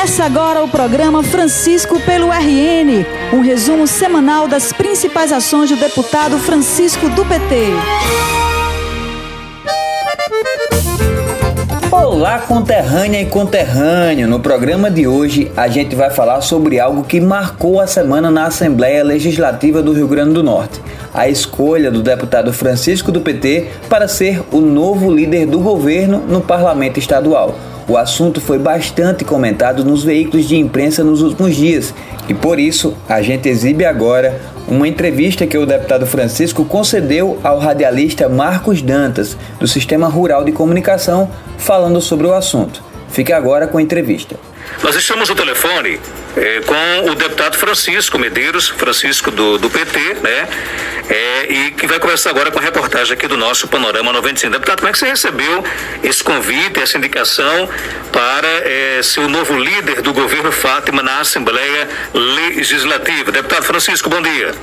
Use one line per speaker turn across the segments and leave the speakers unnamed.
Começa agora o programa Francisco pelo RN, um resumo semanal das principais ações do deputado Francisco do PT.
Olá, conterrânea e conterrâneo! No programa de hoje a gente vai falar sobre algo que marcou a semana na Assembleia Legislativa do Rio Grande do Norte: a escolha do deputado Francisco do PT para ser o novo líder do governo no parlamento estadual. O assunto foi bastante comentado nos veículos de imprensa nos últimos dias e por isso a gente exibe agora uma entrevista que o deputado Francisco concedeu ao radialista Marcos Dantas, do Sistema Rural de Comunicação, falando sobre o assunto. Fique agora com a entrevista.
Nós estamos no telefone é, com o deputado Francisco Medeiros, Francisco do, do PT, né? É, e que vai conversar agora com a reportagem aqui do nosso Panorama 95. Deputado, como é que você recebeu esse convite, essa indicação para é, ser o novo líder do governo Fátima na Assembleia Legislativa? Deputado Francisco, bom dia.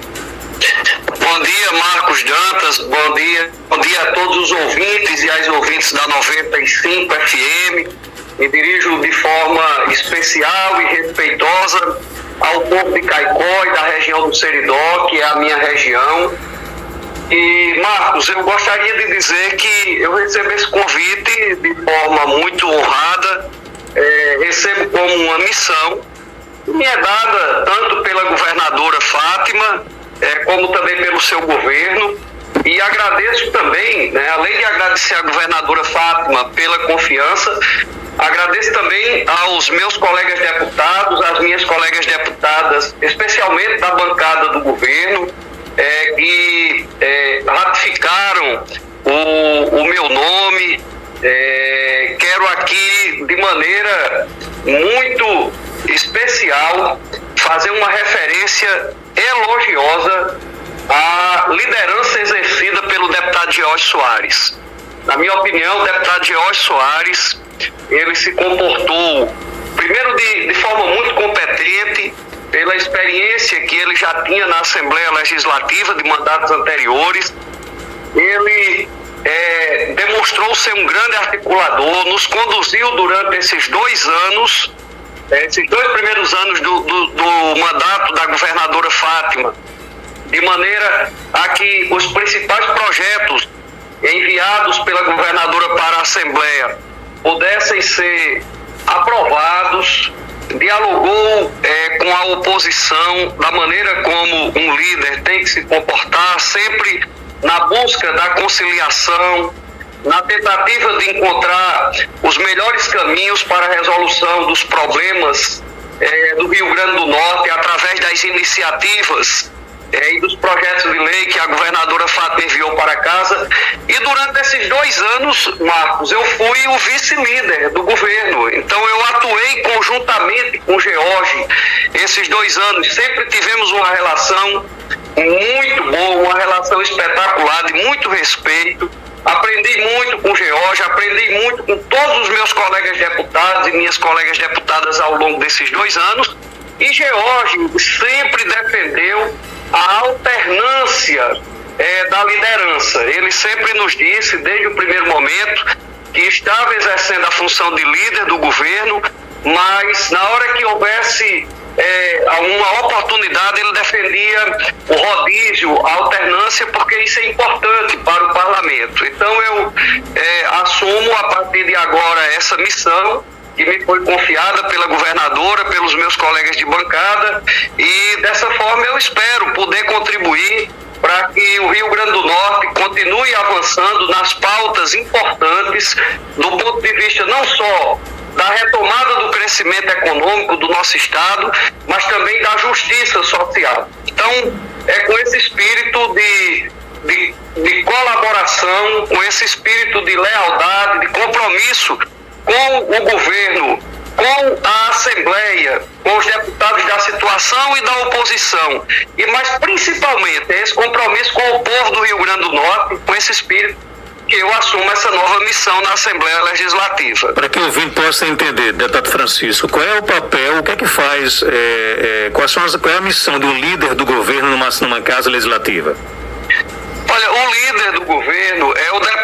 Bom dia, Marcos Dantas. Bom dia. Bom dia a todos os ouvintes e as ouvintes da 95 FM me dirijo de forma especial e respeitosa ao povo de Caicó e da região do Seridó, que é a minha região. E, Marcos, eu gostaria de dizer que eu recebo esse convite de forma muito honrada, é, recebo como uma missão, me é dada tanto pela governadora Fátima, é, como também pelo seu governo. E agradeço também, né, além de agradecer à governadora Fátima pela confiança, Agradeço também aos meus colegas deputados, às minhas colegas deputadas, especialmente da bancada do governo, é, que é, ratificaram o, o, meu nome. É, quero aqui, de maneira muito especial, fazer uma referência elogiosa à liderança exercida pelo deputado George Soares. Na minha opinião, o deputado George Soares ele se comportou, primeiro, de, de forma muito competente, pela experiência que ele já tinha na Assembleia Legislativa de mandatos anteriores. Ele é, demonstrou ser um grande articulador, nos conduziu durante esses dois anos, é, esses dois primeiros anos do, do, do mandato da governadora Fátima, de maneira a que os principais projetos enviados pela governadora para a Assembleia pudessem ser aprovados, dialogou é, com a oposição da maneira como um líder tem que se comportar, sempre na busca da conciliação, na tentativa de encontrar os melhores caminhos para a resolução dos problemas é, do Rio Grande do Norte através das iniciativas é, e dos projetos de lei que a governadora Fátima enviou para casa. E durante esses dois anos, Marcos, eu fui o vice-líder do governo. Então eu atuei conjuntamente com o George esses dois anos. Sempre tivemos uma relação muito boa, uma relação espetacular, de muito respeito. Aprendi muito com o George, aprendi muito com todos os meus colegas deputados e minhas colegas deputadas ao longo desses dois anos. E George sempre defendeu a alternância é, da liderança. Ele sempre nos disse, desde o primeiro momento, que estava exercendo a função de líder do governo, mas na hora que houvesse é, uma oportunidade, ele defendia o rodízio, a alternância, porque isso é importante para o parlamento. Então eu é, assumo a partir de agora essa missão que me foi confiada pela governadora, pelos meus colegas de bancada, e dessa forma eu espero poder contribuir para que o Rio Grande do Norte continue avançando nas pautas importantes do ponto de vista não só da retomada do crescimento econômico do nosso Estado, mas também da justiça social. Então, é com esse espírito de, de, de colaboração, com esse espírito de lealdade, de compromisso com o governo, com a Assembleia, com os deputados da situação e da oposição, e mais principalmente esse compromisso com o povo do Rio Grande do Norte, com esse espírito que eu assumo essa nova missão na Assembleia Legislativa.
Para que o ouvinte possa entender, deputado Francisco, qual é o papel, o que é que faz, é, é, quais são as, qual é a missão do líder do governo numa, numa casa legislativa?
Olha, o líder do governo é o deputado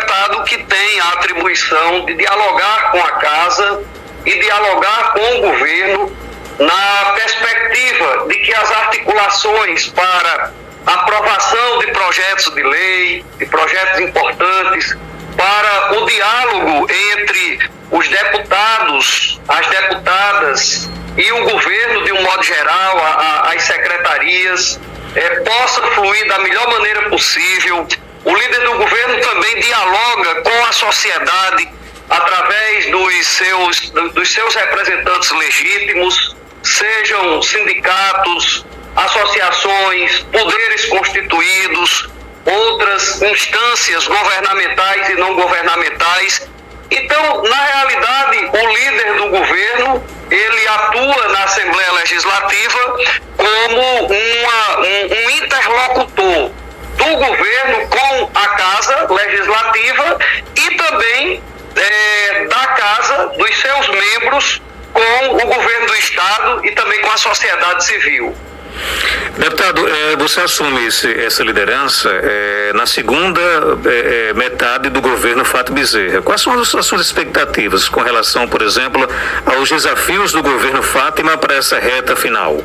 que tem a atribuição de dialogar com a casa e dialogar com o governo na perspectiva de que as articulações para aprovação de projetos de lei, de projetos importantes, para o diálogo entre os deputados, as deputadas e o governo de um modo geral, a, a, as secretarias, é, possa fluir da melhor maneira possível. O líder do governo também dialoga com a sociedade através dos seus, dos seus representantes legítimos, sejam sindicatos, associações, poderes constituídos, outras instâncias governamentais e não governamentais. Então, na realidade, o líder do governo ele atua na Assembleia Legislativa como uma, um, um interlocutor do governo com a Casa Legislativa e também é, da Casa, dos seus membros, com o governo do Estado e também com a sociedade civil.
Deputado, é, você assume essa liderança é, na segunda é, metade do governo Fato Bezerra. Quais são as suas expectativas com relação, por exemplo, aos desafios do governo Fátima para essa reta final?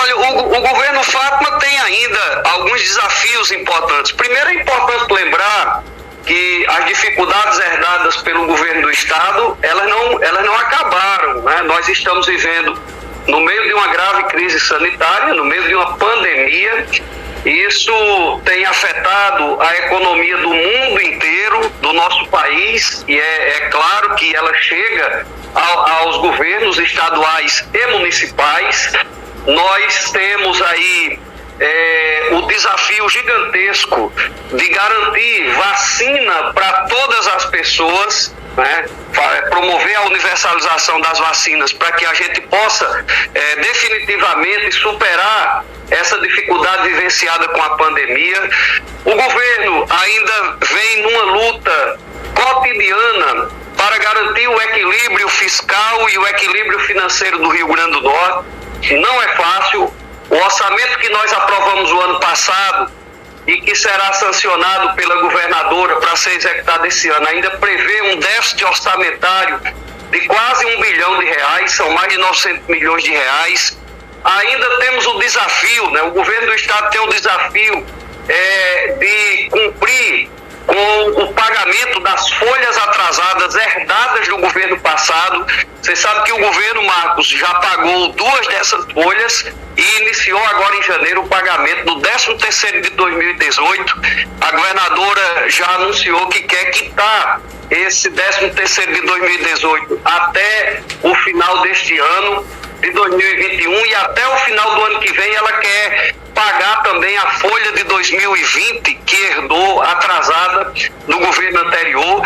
Olha, o, o, governo Fátima tem ainda alguns desafios importantes. Primeiro, é importante lembrar que as dificuldades herdadas pelo governo do Estado, elas não, elas não acabaram. Né? Nós estamos vivendo no meio de uma grave crise sanitária, no meio de uma pandemia. Isso tem afetado a economia do mundo inteiro, do nosso país, e é, é claro que ela chega ao, aos governos estaduais e municipais. Nós temos aí é, o desafio gigantesco de garantir vacina para todas as pessoas né, promover a universalização das vacinas para que a gente possa é, definitivamente superar essa dificuldade vivenciada com a pandemia. O governo ainda vem numa luta cotidiana para garantir o equilíbrio fiscal e o equilíbrio financeiro do Rio Grande do Norte. Não é fácil. O orçamento que nós aprovamos o ano passado e que será sancionado pela governadora para ser executado esse ano, ainda prevê um déficit orçamentário de quase um bilhão de reais, são mais de 900 milhões de reais. Ainda temos o desafio, né? o governo do estado tem o desafio é, de cumprir com o pagamento das folhas atrasadas herdadas passado. Você sabe que o governo Marcos já pagou duas dessas folhas e iniciou agora em janeiro o pagamento do 13 terceiro de 2018. A governadora já anunciou que quer quitar esse 13 terceiro de 2018 até o final deste ano de 2021 e até o final do ano que vem ela quer pagar também a folha de 2020 que herdou atrasada do governo anterior.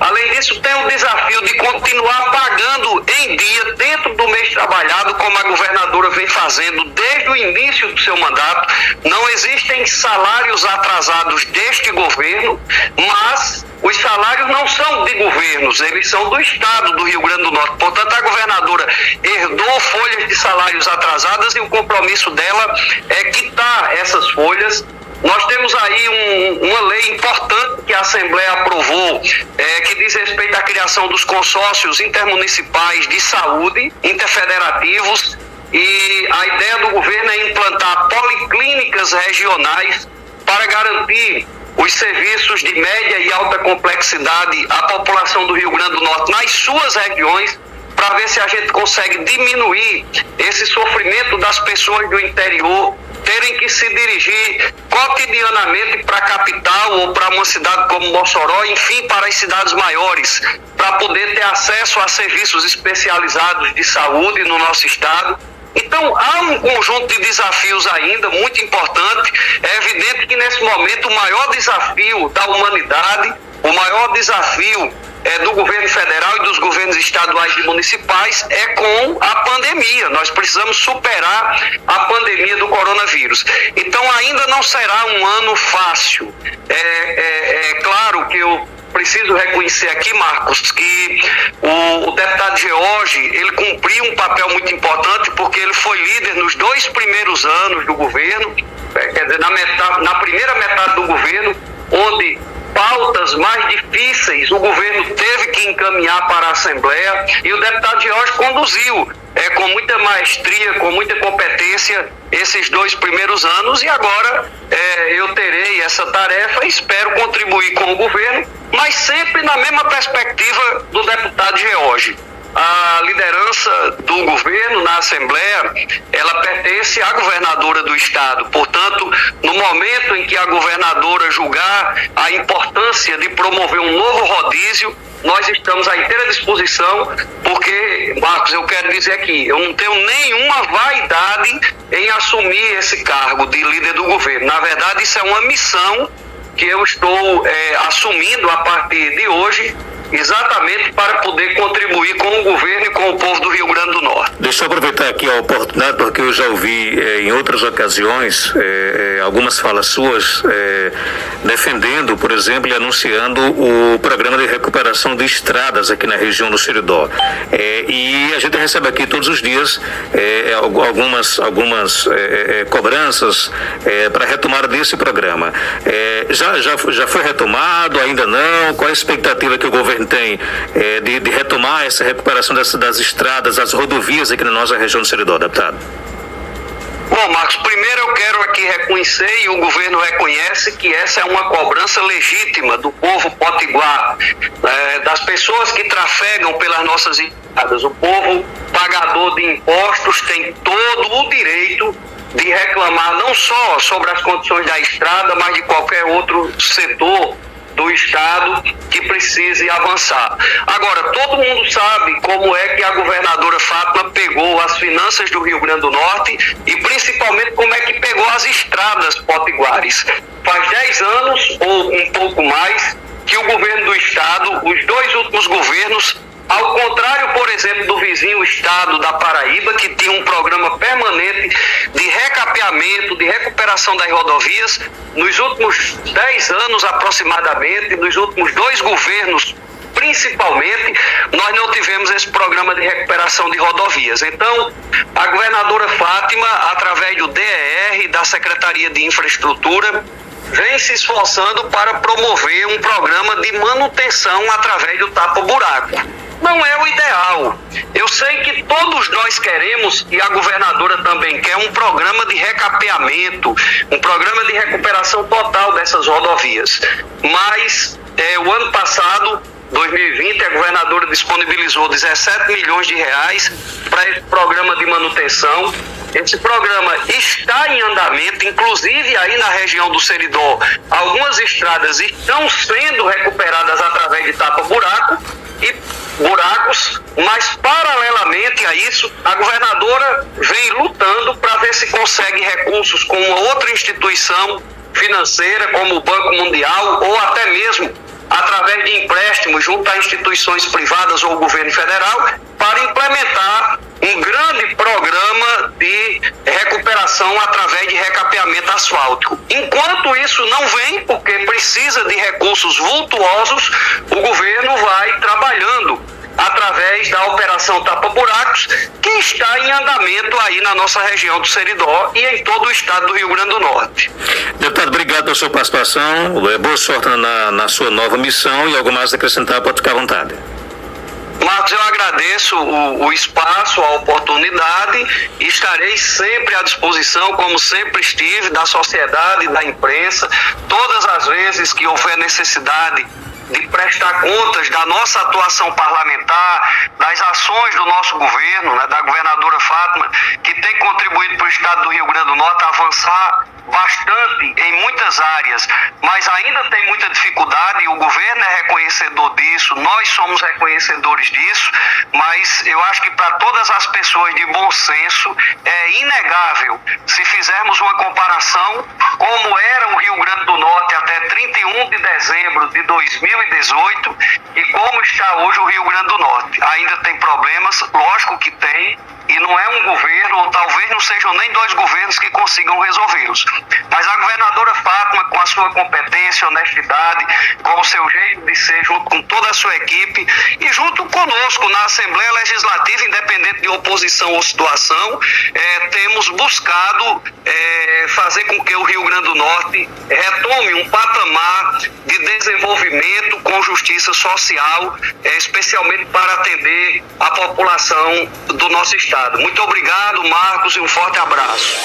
Além disso, tem o desafio de continuar pagando em dia dentro do mês trabalhado, como a governadora vem fazendo desde o início do seu mandato. Não existem salários atrasados deste governo, mas os salários não são de governos, eles são do Estado do Rio Grande do Norte. Portanto, a governadora herdou folhas de salários atrasadas e o compromisso dela é quitar essas folhas nós temos aí um, uma lei importante que a Assembleia aprovou, é, que diz respeito à criação dos consórcios intermunicipais de saúde, interfederativos, e a ideia do governo é implantar policlínicas regionais para garantir os serviços de média e alta complexidade à população do Rio Grande do Norte nas suas regiões, para ver se a gente consegue diminuir esse sofrimento das pessoas do interior terem que se dirigir cotidianamente para a capital ou para uma cidade como Mossoró, enfim, para as cidades maiores, para poder ter acesso a serviços especializados de saúde no nosso estado então, há um conjunto de desafios ainda muito importante. É evidente que nesse momento o maior desafio da humanidade, o maior desafio é, do governo federal e dos governos estaduais e municipais é com a pandemia. Nós precisamos superar a pandemia do coronavírus. Então, ainda não será um ano fácil. É, é, é claro que eu preciso reconhecer aqui, Marcos, que o, o deputado George, ele cumpriu um papel muito importante porque ele foi líder nos dois primeiros anos do governo, é, quer dizer, na, metade, na primeira metade do governo, onde pautas mais difíceis o governo teve que encaminhar para a Assembleia e o deputado Jorge conduziu é, com muita maestria, com muita competência esses dois primeiros anos e agora é, eu terei essa tarefa e espero contribuir com o governo, mas sempre na mesma perspectiva do deputado George a liderança do governo na Assembleia, ela pertence à governadora do estado. Portanto, no momento em que a governadora julgar a importância de promover um novo rodízio, nós estamos à inteira disposição, porque, Marcos, eu quero dizer aqui, eu não tenho nenhuma vaidade em assumir esse cargo de líder do governo. Na verdade, isso é uma missão que eu estou é, assumindo a partir de hoje exatamente para poder contribuir com o governo e com o povo do Rio Grande do Norte.
Deixa eu aproveitar aqui a oportunidade, porque eu já ouvi eh, em outras ocasiões eh, eh algumas falas suas eh, defendendo, por exemplo, e anunciando o programa de recuperação de estradas aqui na região do Seridó. Eh, e a gente recebe aqui todos os dias eh, algumas, algumas cobranças para retomar desse programa. já, já, já foi retomado? Ainda não? Qual a expectativa que o governo tem é, de, de, retomar essa recuperação das, das estradas, das rodovias aqui na nossa região do Seridó, deputado?
Bom, Marcos, primeiro eu quero aqui reconhecer e o governo reconhece que essa é uma cobrança legítima do povo potiguar, é, das pessoas que trafegam pelas nossas estradas. O povo pagador de impostos tem todo o direito de reclamar não só sobre as condições da estrada, mas de qualquer outro setor do Estado que precise avançar. Agora, todo mundo sabe como é que a governadora Fátima pegou as finanças do Rio Grande do Norte e principalmente como é que pegou as estradas potiguares. Faz 10 anos ou um pouco mais que o governo do Estado, os dois últimos governos, ao contrário, por exemplo, do vizinho estado da Paraíba, que tinha um programa permanente de de recuperação das rodovias, nos últimos 10 anos aproximadamente, nos últimos dois governos principalmente, nós não tivemos esse programa de recuperação de rodovias. Então, a governadora Fátima, através do DER, da Secretaria de Infraestrutura, vem se esforçando para promover um programa de manutenção através do tapa-buraco não é o ideal. Eu sei que todos nós queremos, e a governadora também quer, um programa de recapeamento, um programa de recuperação total dessas rodovias. Mas é, o ano passado 2020, a governadora disponibilizou 17 milhões de reais para esse programa de manutenção. Esse programa está em andamento, inclusive aí na região do Seridó, algumas estradas estão sendo recuperadas através de tapa-buraco mas paralelamente a isso, a governadora vem lutando para ver se consegue recursos com uma outra instituição financeira, como o Banco Mundial, ou até mesmo através de empréstimos junto a instituições privadas ou governo federal, para implementar um grande programa de recuperação através de recapeamento asfáltico. Enquanto isso não vem, porque precisa de recursos vultuosos, o governo vai trabalhando através da Operação Tapa Buracos, que está em andamento aí na nossa região do Seridó e em todo o estado do Rio Grande do Norte.
Deputado, obrigado pela sua participação, boa sorte na, na sua nova missão e algo mais a acrescentar, pode ficar à vontade.
Marcos, eu agradeço o, o, espaço, a oportunidade estarei sempre à disposição, como sempre estive, da sociedade, da imprensa, todas as vezes que houver necessidade de prestar contas da nossa atuação parlamentar, das ações do nosso governo, né, da governadora Fátima, que tem contribuído para o estado do Rio Grande do Norte avançar bastante em muitas áreas, mas ainda tem muita dificuldade, o governo é reconhecedor disso, nós somos reconhecedores disso, mas eu acho que para todas as pessoas de bom senso é inegável, se fizermos uma comparação, como era o Rio Grande do Norte até 31 de dezembro de 2018 e como está hoje o Rio Grande do Norte. Ainda tem problemas, lógico que tem, e não é um governo, ou talvez não seja nem dois governos que consigam resolvê-los. Mas a governadora Fátima, com a sua competência, honestidade, com o seu jeito de ser, junto com toda a sua equipe e junto conosco na Assembleia Legislativa, independente de oposição ou situação, é, temos buscado é, fazer com que o Rio Grande do Norte retome um patamar de desenvolvimento com justiça social, é, especialmente para atender a população do nosso estado. Muito obrigado, Marcos, e um forte abraço.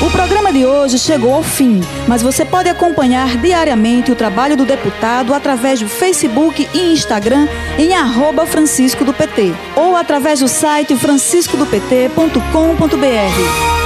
O programa de hoje chegou ao fim, mas você pode acompanhar diariamente o trabalho do deputado através do Facebook e Instagram em arroba Francisco do PT ou através do site franciscodopt.com.br.